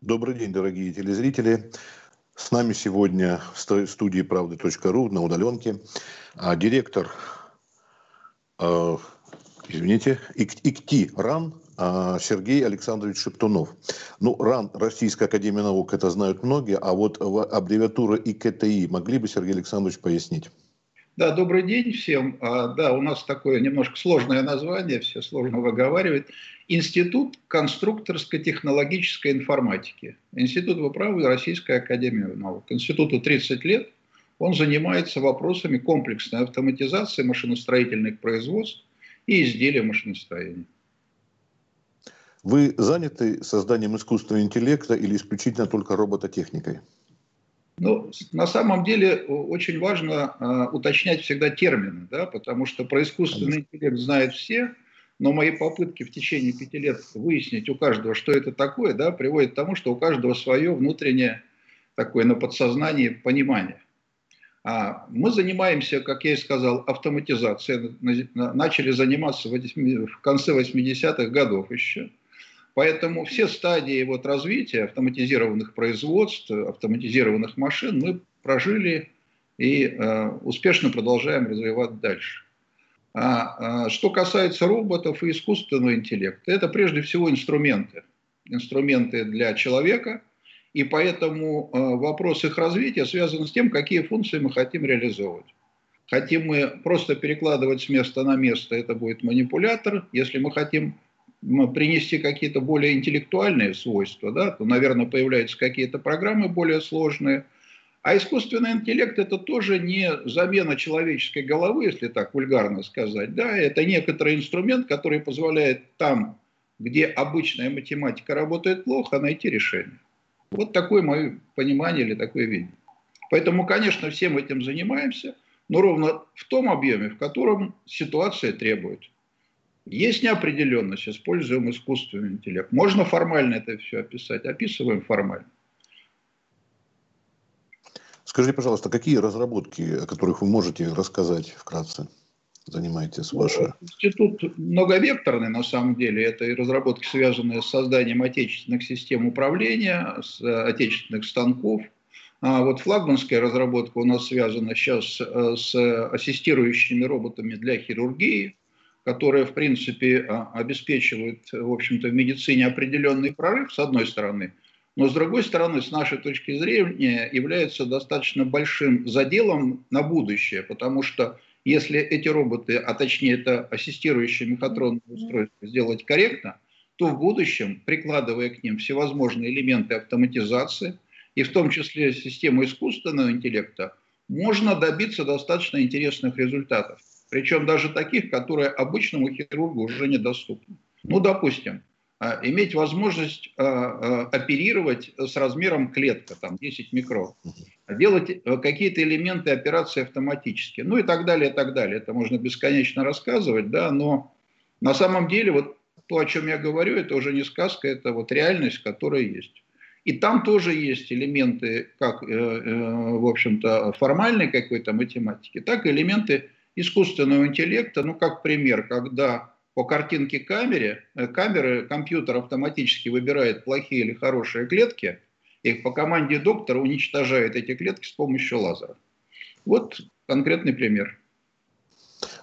Добрый день, дорогие телезрители. С нами сегодня в студии правды.ру на удаленке а, директор, э, извините, ИКТИ РАН а, Сергей Александрович Шептунов. Ну, РАН, Российская Академия Наук, это знают многие, а вот аббревиатура ИКТИ могли бы, Сергей Александрович, пояснить? Да, добрый день всем. А, да, у нас такое немножко сложное название, все сложно выговаривать. Институт конструкторской технологической информатики. Институт вы правы, Российская Академия Наук. Институту 30 лет. Он занимается вопросами комплексной автоматизации машиностроительных производств и изделий машиностроения. Вы заняты созданием искусственного интеллекта или исключительно только робототехникой? Ну, на самом деле очень важно э, уточнять всегда термины, да, потому что про искусственный интеллект знают все, но мои попытки в течение пяти лет выяснить у каждого, что это такое, да, приводят к тому, что у каждого свое внутреннее такое на подсознании понимание. А мы занимаемся, как я и сказал, автоматизацией. Начали заниматься в конце 80-х годов еще. Поэтому все стадии вот развития автоматизированных производств, автоматизированных машин мы прожили и э, успешно продолжаем развивать дальше. А, а, что касается роботов и искусственного интеллекта, это прежде всего инструменты. Инструменты для человека, и поэтому а, вопрос их развития связан с тем, какие функции мы хотим реализовывать. Хотим мы просто перекладывать с места на место, это будет манипулятор. Если мы хотим принести какие-то более интеллектуальные свойства, да, то, наверное, появляются какие-то программы более сложные – а искусственный интеллект это тоже не замена человеческой головы, если так вульгарно сказать. Да, это некоторый инструмент, который позволяет там, где обычная математика работает плохо, найти решение. Вот такое мое понимание или такое видение. Поэтому, конечно, всем этим занимаемся, но ровно в том объеме, в котором ситуация требует. Есть неопределенность, используем искусственный интеллект. Можно формально это все описать, описываем формально. Скажите, пожалуйста, какие разработки, о которых вы можете рассказать вкратце? занимаетесь ваша? Институт многовекторный на самом деле. Это и разработки, связанные с созданием отечественных систем управления, с э, отечественных станков. А вот флагманская разработка у нас связана сейчас э, с ассистирующими роботами для хирургии, которые, в принципе, а, обеспечивают, в общем-то, в медицине определенный прорыв, с одной стороны – но с другой стороны, с нашей точки зрения, является достаточно большим заделом на будущее, потому что если эти роботы, а точнее это ассистирующие мехатронные устройства, сделать корректно, то в будущем, прикладывая к ним всевозможные элементы автоматизации, и в том числе систему искусственного интеллекта, можно добиться достаточно интересных результатов. Причем даже таких, которые обычному хирургу уже недоступны. Ну, допустим, иметь возможность а, а, оперировать с размером клетка, там 10 микрон, делать э, какие-то элементы операции автоматически, ну и так далее, и так далее. Это можно бесконечно рассказывать, да, но на самом деле вот то, о чем я говорю, это уже не сказка, это вот реальность, которая есть. И там тоже есть элементы, как, э, э, в общем-то, формальной какой-то математики, так и элементы искусственного интеллекта, ну, как пример, когда по картинке камеры, э, камеры компьютер автоматически выбирает плохие или хорошие клетки, и по команде доктора уничтожает эти клетки с помощью лазера. Вот конкретный пример.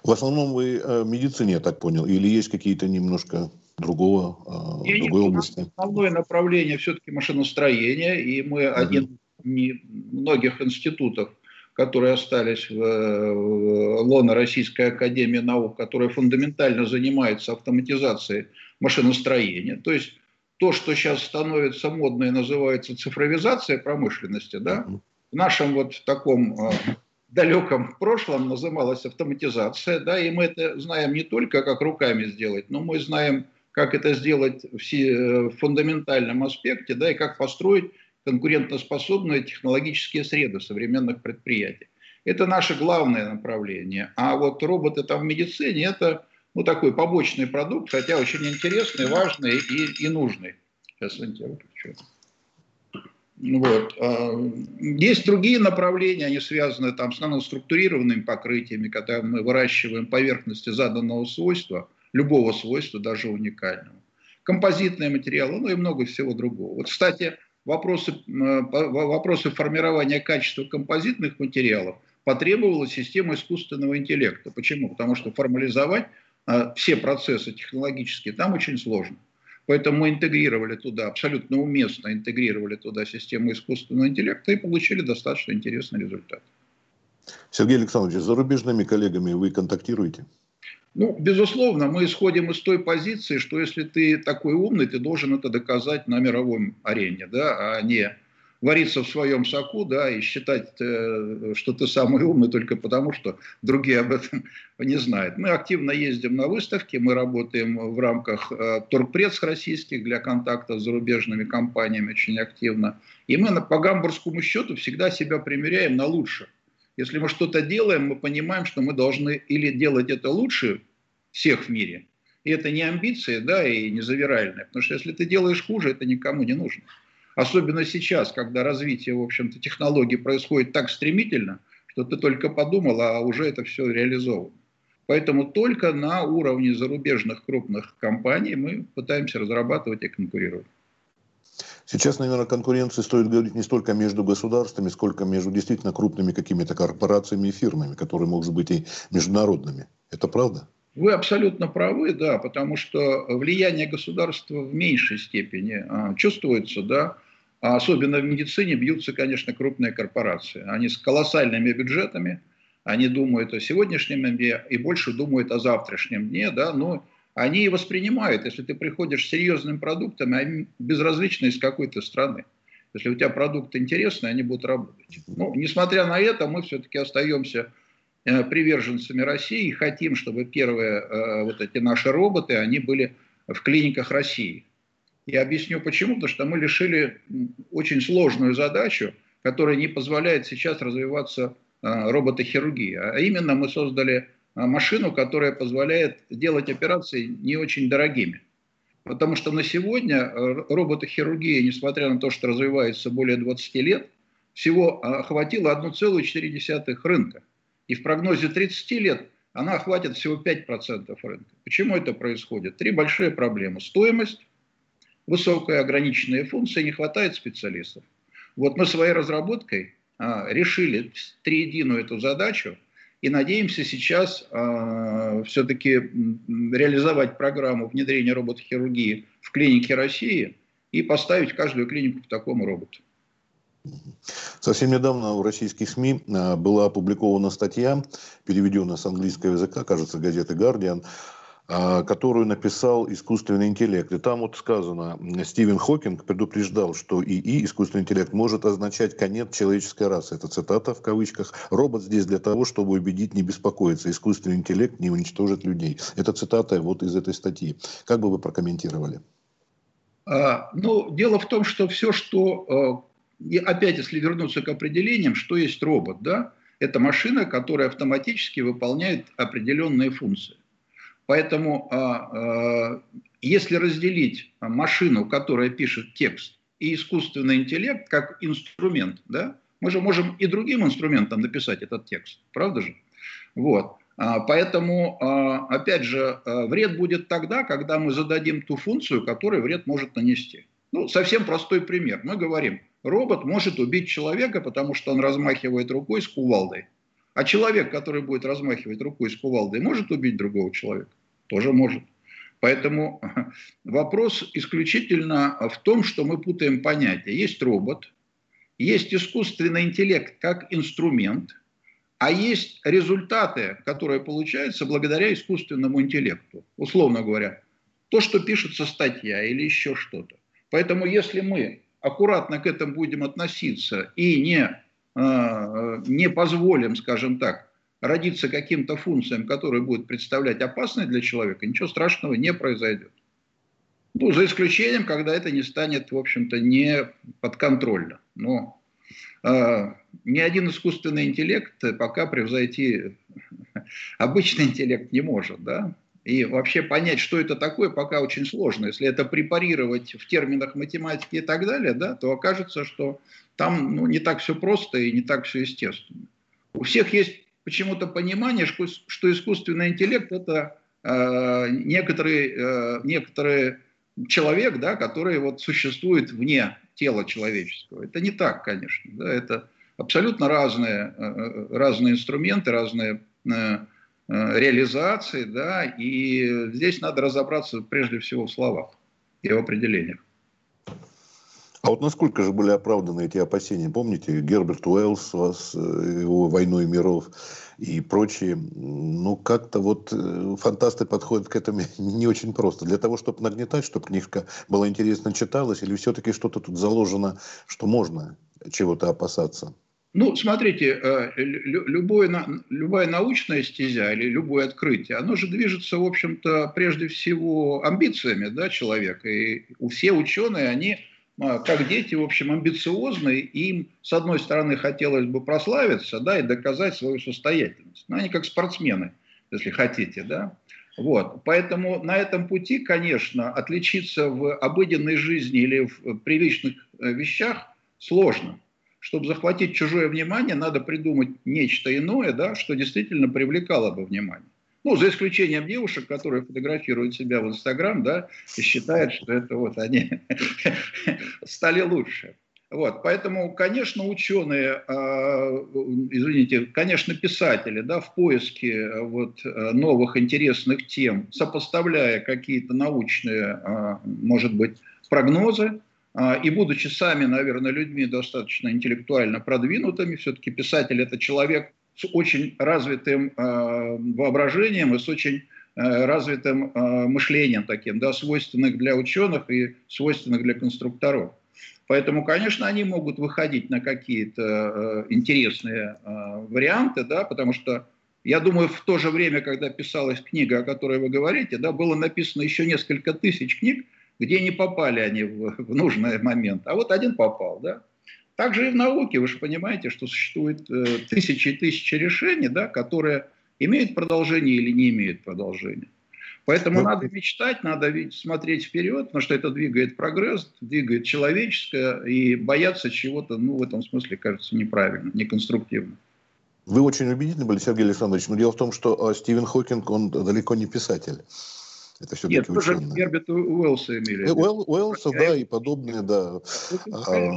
В основном вы э, в медицине, я так понял, или есть какие-то немножко другого, э, я другой области? Основное направление все-таки машиностроение, и мы uh-huh. один из многих институтов, которые остались в, в лоно Российской Академии Наук, которая фундаментально занимается автоматизацией машиностроения. То есть то, что сейчас становится модно и называется цифровизация промышленности, да, в нашем вот таком э, далеком прошлом называлась автоматизация, да, и мы это знаем не только как руками сделать, но мы знаем, как это сделать в э, фундаментальном аспекте, да, и как построить конкурентоспособные технологические среды современных предприятий. Это наше главное направление. А вот роботы там в медицине – это ну, такой побочный продукт, хотя очень интересный, важный и, и нужный. Сейчас я выключу. Вот. А, есть другие направления, они связаны там, с наноструктурированными покрытиями, когда мы выращиваем поверхности заданного свойства, любого свойства, даже уникального. Композитные материалы, ну и много всего другого. Вот, кстати, вопросы, вопросы формирования качества композитных материалов потребовала система искусственного интеллекта. Почему? Потому что формализовать а, все процессы технологические там очень сложно. Поэтому мы интегрировали туда, абсолютно уместно интегрировали туда систему искусственного интеллекта и получили достаточно интересный результат. Сергей Александрович, с зарубежными коллегами вы контактируете? Ну, безусловно, мы исходим из той позиции, что если ты такой умный, ты должен это доказать на мировой арене, да, а не вариться в своем соку, да, и считать, э, что ты самый умный только потому, что другие об этом не знают. Мы активно ездим на выставки, мы работаем в рамках э, торгпресс российских для контакта с зарубежными компаниями очень активно. И мы по гамбургскому счету всегда себя примеряем на лучше. Если мы что-то делаем, мы понимаем, что мы должны или делать это лучше всех в мире, и это не амбиции, да, и не завиральное, потому что если ты делаешь хуже, это никому не нужно. Особенно сейчас, когда развитие, в общем-то, технологий происходит так стремительно, что ты только подумал, а уже это все реализовано. Поэтому только на уровне зарубежных крупных компаний мы пытаемся разрабатывать и конкурировать. Сейчас, наверное, конкуренции стоит говорить не столько между государствами, сколько между действительно крупными какими-то корпорациями и фирмами, которые могут быть и международными. Это правда? Вы абсолютно правы, да, потому что влияние государства в меньшей степени а, чувствуется, да, а особенно в медицине бьются, конечно, крупные корпорации. Они с колоссальными бюджетами, они думают о сегодняшнем дне и больше думают о завтрашнем дне, да, но они воспринимают, если ты приходишь с серьезным продуктом, они безразличны из какой-то страны. Если у тебя продукт интересный, они будут работать. Ну, несмотря на это, мы все-таки остаемся э, приверженцами России и хотим, чтобы первые э, вот эти наши роботы, они были в клиниках России. Я объясню почему. Потому что мы решили очень сложную задачу, которая не позволяет сейчас развиваться а, роботохирургии. А именно мы создали машину, которая позволяет делать операции не очень дорогими. Потому что на сегодня э, роботохирургия, несмотря на то, что развивается более 20 лет, всего охватила 1,4 рынка. И в прогнозе 30 лет она охватит всего 5% рынка. Почему это происходит? Три большие проблемы. Стоимость, высокая ограниченная функция, не хватает специалистов. Вот мы своей разработкой а, решили триединую эту задачу и надеемся сейчас а, все-таки реализовать программу внедрения роботохирургии в клинике России и поставить каждую клинику по такому роботу. Совсем недавно в российских СМИ а, была опубликована статья, переведенная с английского языка, кажется, газеты «Гардиан», которую написал искусственный интеллект. И там вот сказано, Стивен Хокинг предупреждал, что ИИ, искусственный интеллект, может означать конец человеческой расы. Это цитата в кавычках. Робот здесь для того, чтобы убедить не беспокоиться. Искусственный интеллект не уничтожит людей. Это цитата вот из этой статьи. Как бы вы прокомментировали? А, ну, дело в том, что все, что... Э, опять, если вернуться к определениям, что есть робот, да? Это машина, которая автоматически выполняет определенные функции. Поэтому а, а, если разделить машину, которая пишет текст, и искусственный интеллект как инструмент, да, мы же можем и другим инструментом написать этот текст, правда же? Вот. А, поэтому, опять же, вред будет тогда, когда мы зададим ту функцию, которую вред может нанести. Ну, совсем простой пример. Мы говорим, робот может убить человека, потому что он размахивает рукой с кувалдой. А человек, который будет размахивать рукой с кувалдой, может убить другого человека? Тоже может. Поэтому вопрос исключительно в том, что мы путаем понятия. Есть робот, есть искусственный интеллект как инструмент, а есть результаты, которые получаются благодаря искусственному интеллекту. Условно говоря, то, что пишется статья или еще что-то. Поэтому если мы аккуратно к этому будем относиться и не не позволим, скажем так, родиться каким-то функциям, которые будут представлять опасность для человека, ничего страшного не произойдет. Ну, за исключением, когда это не станет, в общем-то, не подконтрольно. Но э, ни один искусственный интеллект пока превзойти обычный интеллект не может, да? И вообще понять, что это такое, пока очень сложно. Если это препарировать в терминах математики и так далее, да, то окажется, что там ну, не так все просто и не так все естественно. У всех есть почему-то понимание, что, искусственный интеллект это э, некоторый, э, некоторый человек, да, который вот существует вне тела человеческого. Это не так, конечно. Да, это абсолютно разные, э, разные инструменты, разные э, реализации, да, и здесь надо разобраться прежде всего в словах и в определениях. А вот насколько же были оправданы эти опасения? Помните, Герберт Уэллс, вас, его «Войну и миров» и прочие. Ну, как-то вот фантасты подходят к этому не очень просто. Для того, чтобы нагнетать, чтобы книжка была интересно читалась, или все-таки что-то тут заложено, что можно чего-то опасаться? Ну, смотрите, э, любое, любая научная стезя или любое открытие, оно же движется, в общем-то, прежде всего амбициями да, человека. И все ученые, они а, как дети, в общем, амбициозные, им, с одной стороны, хотелось бы прославиться, да, и доказать свою состоятельность. Но они как спортсмены, если хотите, да. Вот. Поэтому на этом пути, конечно, отличиться в обыденной жизни или в привычных э, вещах сложно чтобы захватить чужое внимание, надо придумать нечто иное, да, что действительно привлекало бы внимание. Ну, за исключением девушек, которые фотографируют себя в Инстаграм, да, и считают, что это вот они стали лучше. Вот, поэтому, конечно, ученые, э, извините, конечно, писатели, да, в поиске вот новых интересных тем, сопоставляя какие-то научные, может быть, прогнозы, а, и будучи сами, наверное, людьми достаточно интеллектуально продвинутыми, все-таки писатель – это человек с очень развитым а, воображением и с очень а, развитым мышлением таким, да, свойственных для ученых и свойственных для конструкторов. Поэтому, конечно, они могут выходить на какие-то интересные варианты, да, потому что я думаю, в то же время, когда писалась книга, о которой вы говорите, да, было написано еще несколько тысяч книг, где не попали они в, в нужный момент, а вот один попал, да. Также и в науке, вы же понимаете, что существует э, тысячи и тысячи решений, да, которые имеют продолжение или не имеют продолжения. Поэтому ну, надо мечтать, надо смотреть вперед, потому что это двигает прогресс, двигает человеческое, и бояться чего-то, ну, в этом смысле, кажется, неправильно, неконструктивно. Вы очень убедительны были, Сергей Александрович, но дело в том, что а, Стивен Хокинг, он далеко не писатель. Это все Нет, тоже. Герберта Уэллса имели. Э, Уэлл, Уэллса, да, и подобные, да. А,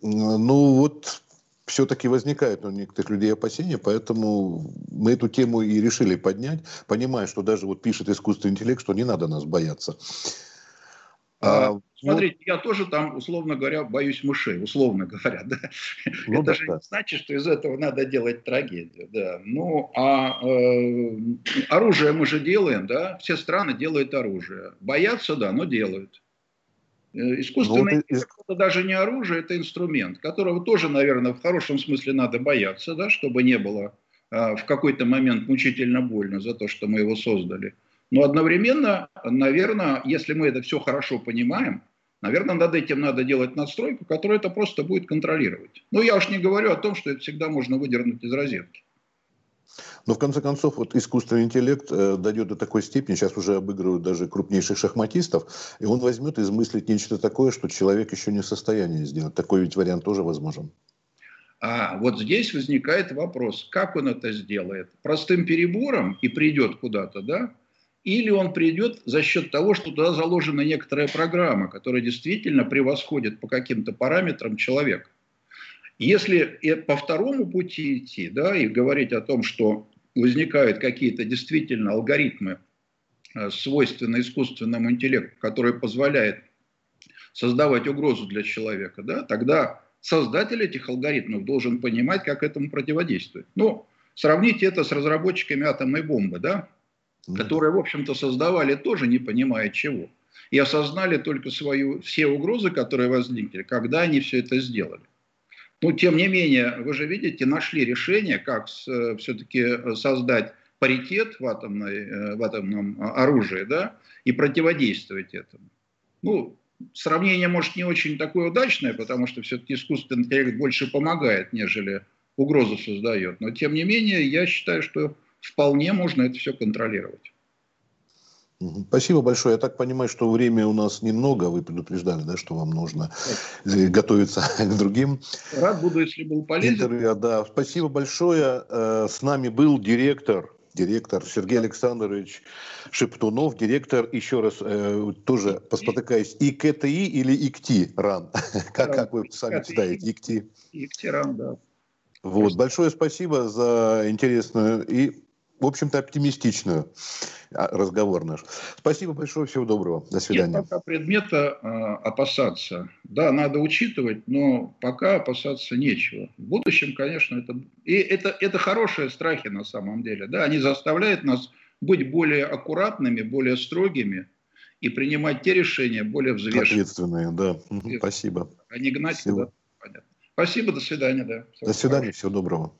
ну вот все-таки возникает у некоторых людей опасения, поэтому мы эту тему и решили поднять, понимая, что даже вот пишет искусственный интеллект, что не надо нас бояться. А, ну, смотрите, ну, я тоже там, условно говоря, боюсь мышей, условно говоря. Да? Ну, Это да, же да. не значит, что из этого надо делать трагедию. Да. Ну, а э, оружие мы же делаем, да? Все страны делают оружие. Боятся, да, но делают. Э, искусственный ну, интеллект это даже не оружие, это инструмент, которого тоже, наверное, в хорошем смысле надо бояться, да, чтобы не было э, в какой-то момент мучительно больно за то, что мы его создали. Но одновременно, наверное, если мы это все хорошо понимаем, наверное, над этим надо делать надстройку, которая это просто будет контролировать. Ну, я уж не говорю о том, что это всегда можно выдернуть из розетки. Но в конце концов, вот искусственный интеллект э, дойдет до такой степени, сейчас уже обыгрывают даже крупнейших шахматистов, и он возьмет и измыслит нечто такое, что человек еще не в состоянии сделать. Такой ведь вариант тоже возможен. А вот здесь возникает вопрос, как он это сделает? Простым перебором и придет куда-то, да? Или он придет за счет того, что туда заложена некоторая программа, которая действительно превосходит по каким-то параметрам человека. Если по второму пути идти, да, и говорить о том, что возникают какие-то действительно алгоритмы, э, свойственные искусственному интеллекту, которые позволяют создавать угрозу для человека, да, тогда создатель этих алгоритмов должен понимать, как этому противодействовать. Ну, сравните это с разработчиками атомной бомбы, да, которые, в общем-то, создавали тоже не понимая чего. И осознали только свою, все угрозы, которые возникли, когда они все это сделали. Но, тем не менее, вы же видите, нашли решение, как э, все-таки создать паритет в, атомной, э, в атомном оружии, да, и противодействовать этому. Ну, сравнение, может, не очень такое удачное, потому что все-таки искусственный интеллект больше помогает, нежели угрозу создает. Но, тем не менее, я считаю, что вполне можно это все контролировать. Спасибо большое. Я так понимаю, что время у нас немного. Вы предупреждали, да, что вам нужно да. готовиться к другим. Рад буду, если был полезен. Интервью, да. Спасибо большое. Э, с нами был директор директор, Сергей Александрович Шептунов, директор, еще раз, э, тоже поспотыкаюсь, ИКТИ или ИКТИ РАН? как, как вы сами читаете? ИКТИ. ИКТИ РАН, да. Вот, большое спасибо за интересную и в общем-то, оптимистичную а, разговор наш. Спасибо большое, всего доброго. До свидания. Нет пока предмета э, опасаться. Да, надо учитывать, но пока опасаться нечего. В будущем, конечно, это... И это, это хорошие страхи на самом деле. Да, они заставляют нас быть более аккуратными, более строгими и принимать те решения более взвешенные. Ответственные, да. Спасибо. А не гнать Спасибо. Понятно. Спасибо, до свидания. Да. Всего до свидания, хорошего. всего доброго.